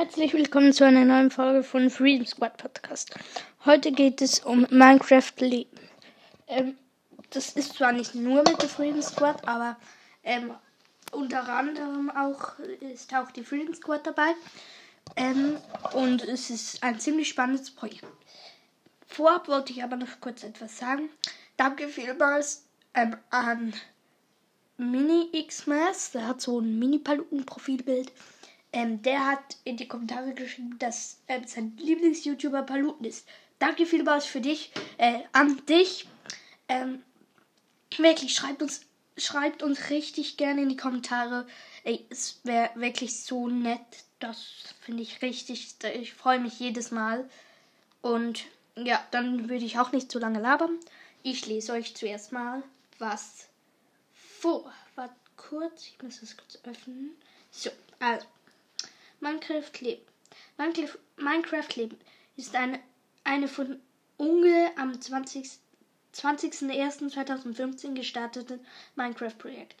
Herzlich willkommen zu einer neuen Folge von Freedom Squad Podcast. Heute geht es um Minecraft Leben. Ähm, das ist zwar nicht nur mit der Freedom Squad, aber ähm, unter anderem auch ist auch die Freedom Squad dabei. Ähm, und es ist ein ziemlich spannendes Projekt. Vorab wollte ich aber noch kurz etwas sagen. Danke vielmals ähm, an Mini Xmas, der hat so ein Mini-Paluten-Profilbild. Ähm, der hat in die Kommentare geschrieben, dass ähm, sein Lieblings-YouTuber Paluten ist. Danke vielmals für dich, äh, an dich. Ähm, wirklich, schreibt uns, schreibt uns richtig gerne in die Kommentare. Ey, es wäre wirklich so nett. Das finde ich richtig. Ich freue mich jedes Mal. Und ja, dann würde ich auch nicht zu lange labern. Ich lese euch zuerst mal was vor. Warte kurz, ich muss das kurz öffnen. So, also. Minecraft Leben. Minecraft Leben ist eine, eine von Unge am 20. 20.01.2015 gestartete Minecraft-Projekt,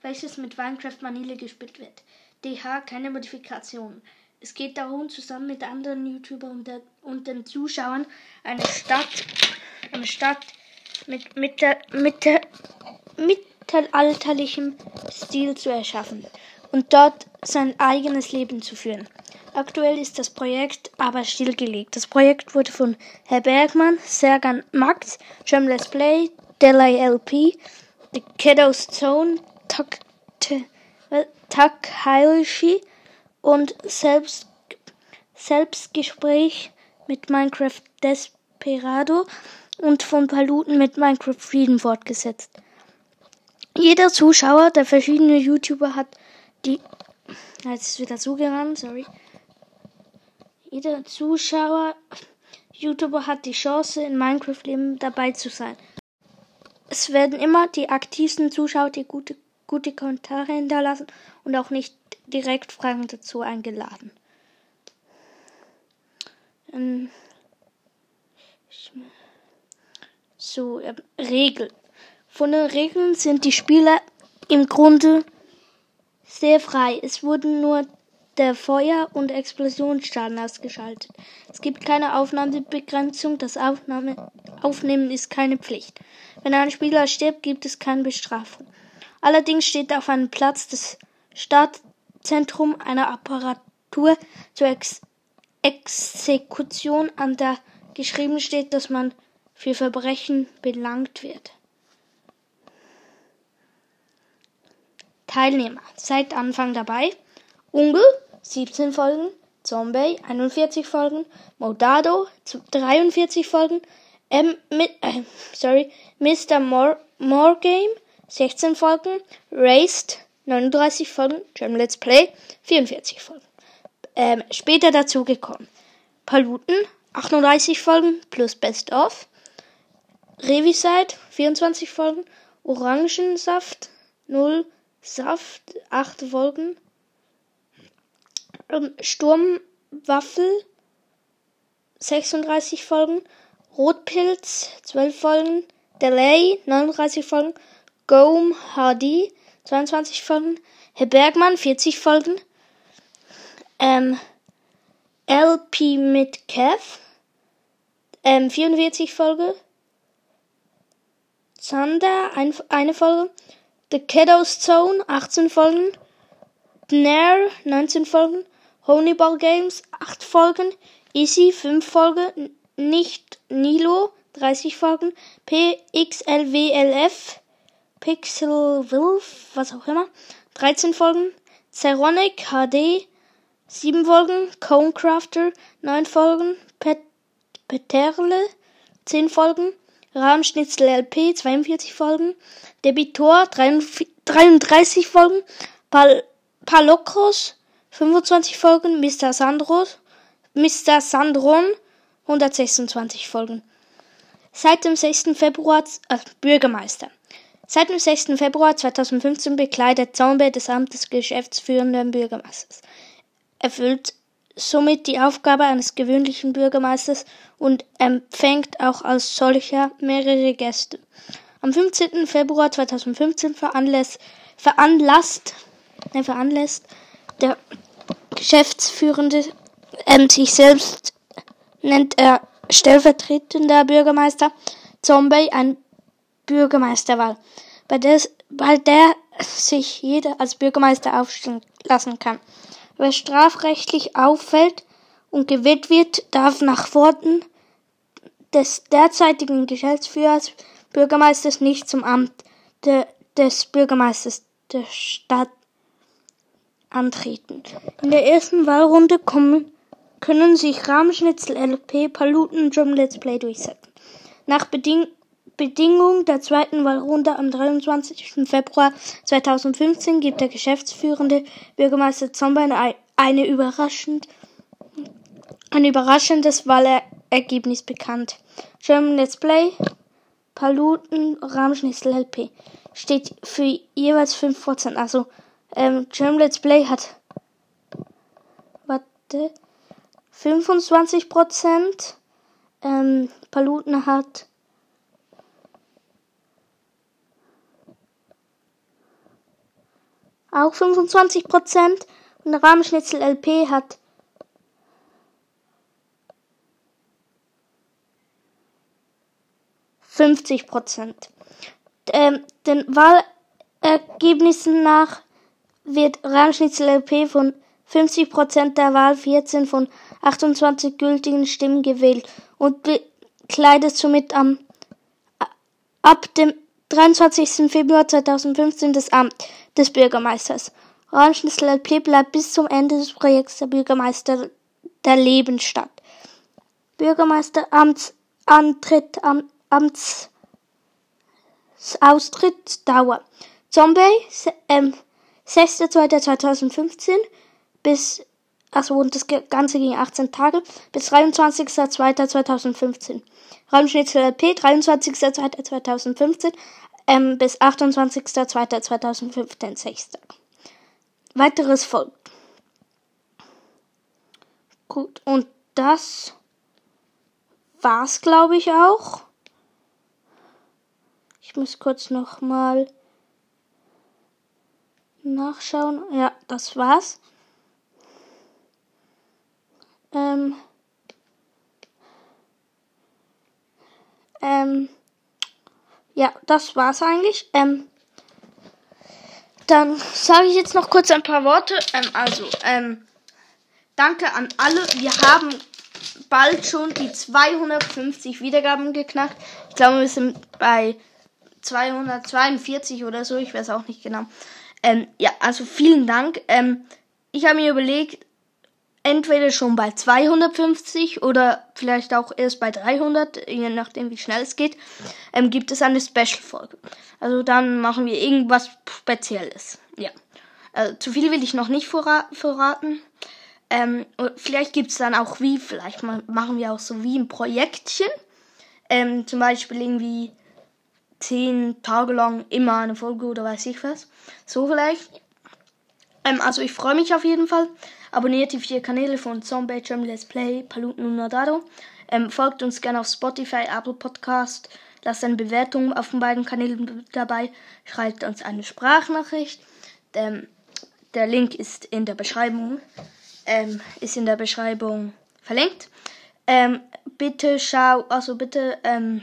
welches mit Minecraft Vanille gespielt wird. DH keine Modifikationen. Es geht darum, zusammen mit anderen YouTubern und, der, und den Zuschauern eine Stadt, eine Stadt mit, mit, der, mit der mittelalterlichem Stil zu erschaffen und dort sein eigenes Leben zu führen. Aktuell ist das Projekt aber stillgelegt. Das Projekt wurde von Herr Bergmann, Sergan Max, Jam Let's Play, Delay LP, The Kiddo's Zone, Takaishi und Selbst, Selbstgespräch mit Minecraft Desperado und von Paluten mit Minecraft Freedom fortgesetzt. Jeder Zuschauer der verschiedenen YouTuber hat die. Jetzt ist wieder zugerannt, sorry. Jeder Zuschauer, YouTuber hat die Chance, in Minecraft-Leben dabei zu sein. Es werden immer die aktivsten Zuschauer, die gute, gute Kommentare hinterlassen und auch nicht direkt Fragen dazu eingeladen. Ähm, so, äh, Regeln. Von den Regeln sind die Spieler im Grunde sehr frei. Es wurden nur der Feuer- und Explosionsschaden ausgeschaltet. Es gibt keine Aufnahmebegrenzung, das Aufnahme Aufnehmen ist keine Pflicht. Wenn ein Spieler stirbt, gibt es keine Bestrafung. Allerdings steht auf einem Platz des Startzentrum einer Apparatur zur Ex Exekution, an der geschrieben steht, dass man für Verbrechen belangt wird. Teilnehmer seit Anfang dabei. Unge 17 Folgen, Zombie 41 Folgen, Modado 43 Folgen, M mit, äh, sorry, Mr. More, More Game 16 Folgen, Raced 39 Folgen, German Let's Play 44 Folgen. Ähm, später dazu gekommen. Paluten 38 Folgen plus Best of. Revisite 24 Folgen, Orangensaft 0 Saft, acht Folgen. Ähm, Sturmwaffel, 36 Folgen. Rotpilz, 12 Folgen. Delay, 39 Folgen. Gome HD, 22 Folgen. Herr Bergmann, 40 Folgen. Ähm, LP mit Kev, ähm, 44 Folge. Zander, ein, eine Folge. The Kiddo's Zone 18 Folgen, Nair 19 Folgen, Honeyball Games 8 Folgen, Easy 5 Folgen, Nicht Nilo 30 Folgen, PXLWLF, Pixel Wolf, was auch immer, 13 Folgen, Ceronic HD 7 Folgen, Conecrafter 9 Folgen, Pet Peterle 10 Folgen, Rahmschnitzel LP 42 Folgen, Debitor 33 Folgen, Pal Palokros 25 Folgen, Mr. Sandros, Mr. Sandron 126 Folgen. Seit dem 6. Februar äh, Bürgermeister. Seit dem 6. Februar 2015 bekleidet Zombie das Amt des geschäftsführenden Bürgermeisters. Erfüllt somit die Aufgabe eines gewöhnlichen Bürgermeisters und empfängt auch als solcher mehrere Gäste. Am 15. Februar 2015 veranlasst, veranlasst, ne, veranlasst der geschäftsführende ähm, sich selbst nennt er stellvertretender Bürgermeister Zombie ein Bürgermeisterwahl, bei der, bei der sich jeder als Bürgermeister aufstellen lassen kann. Wer strafrechtlich auffällt und gewählt wird, darf nach Worten des derzeitigen Geschäftsführers Bürgermeisters nicht zum Amt de, des Bürgermeisters der Stadt antreten. In der ersten Wahlrunde kommen, können sich Rahmenschnitzel, LP, Paluten und Drum Let's Play durchsetzen. Nach Beding Bedingung der zweiten Wahlrunde am 23. Februar 2015 gibt der geschäftsführende Bürgermeister Zombern eine überraschend, ein überraschendes Wahlergebnis bekannt. German Let's Play, Paluten, Rahmenschnitzel LP steht für jeweils 5%. Also ähm, German Let's Play hat warte 25%. Ähm, Paluten hat auch 25% und Rahmenschnitzel LP hat fünfzig Prozent. Ähm, den Wahlergebnissen nach wird Rahmenschnitzel LP von 50 Prozent der Wahl 14 von 28 gültigen Stimmen gewählt und bekleidet somit am ab dem 23. Februar 2015 das Amt des Bürgermeisters. Orangenschnitzel LP bleibt bis zum Ende des Projekts der Bürgermeister der Lebensstadt. Bürgermeisteramtsantritt am Amtsaustritt Dauer. Zombie, ähm, 6.2.2015 bis, also und das Ganze ging 18 Tage, bis 23.2.2015. Raumschnitzel LP, 23.2.2015 ähm, bis 28.02.2015 6 Tage. Weiteres folgt. Gut, und das war's, glaube ich, auch. Ich muss kurz noch mal nachschauen. Ja, das war's. Ähm, ähm, ja, das war's eigentlich. Ähm, dann sage ich jetzt noch kurz ein paar Worte. Ähm, also, ähm, danke an alle. Wir haben bald schon die 250 Wiedergaben geknackt. Ich glaube, wir sind bei 242 oder so. Ich weiß auch nicht genau. Ähm, ja, also vielen Dank. Ähm, ich habe mir überlegt, entweder schon bei 250 oder vielleicht auch erst bei 300, je nachdem wie schnell es geht, ähm, gibt es eine Special-Folge. Also dann machen wir irgendwas Spezielles. Ja. Also, zu viel will ich noch nicht verraten. Ähm, vielleicht gibt es dann auch wie, vielleicht machen wir auch so wie ein Projektchen. Ähm, zum Beispiel irgendwie zehn Tage lang immer eine Folge oder weiß ich was. So vielleicht. Ähm, also ich freue mich auf jeden Fall. Abonniert die vier Kanäle von Zombie Jam Let's Play, Paluten und Nadado. Ähm, folgt uns gerne auf Spotify, Apple Podcast. Lasst eine Bewertung auf den beiden Kanälen dabei. Schreibt uns eine Sprachnachricht. Ähm, der Link ist in der Beschreibung. Ähm, ist in der Beschreibung verlinkt. Ähm, bitte schau, also bitte, ähm,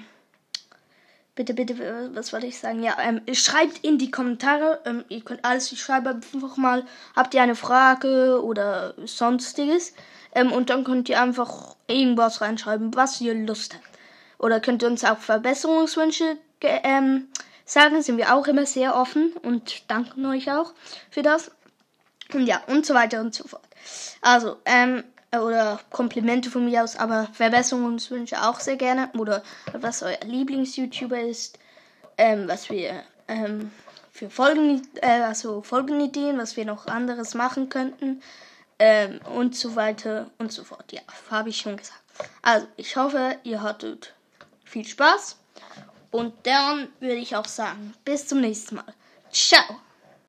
bitte, bitte, was wollte ich sagen? Ja, ähm, schreibt in die Kommentare. Ähm, ihr könnt alles schreiben. Einfach mal, habt ihr eine Frage oder sonstiges? Ähm, und dann könnt ihr einfach irgendwas reinschreiben, was ihr Lust habt. Oder könnt ihr uns auch Verbesserungswünsche ähm, sagen. Sind wir auch immer sehr offen und danken euch auch für das. Und ja, und so weiter und so fort. Also, ähm, oder Komplimente von mir aus, aber Verbesserungswünsche auch sehr gerne. Oder was euer Lieblings-YouTuber ist, ähm, was wir ähm, für Folgen, äh, also Folgenideen, was wir noch anderes machen könnten. Ähm, und so weiter und so fort. Ja, habe ich schon gesagt. Also, ich hoffe, ihr hattet viel Spaß. Und dann würde ich auch sagen, bis zum nächsten Mal. Ciao.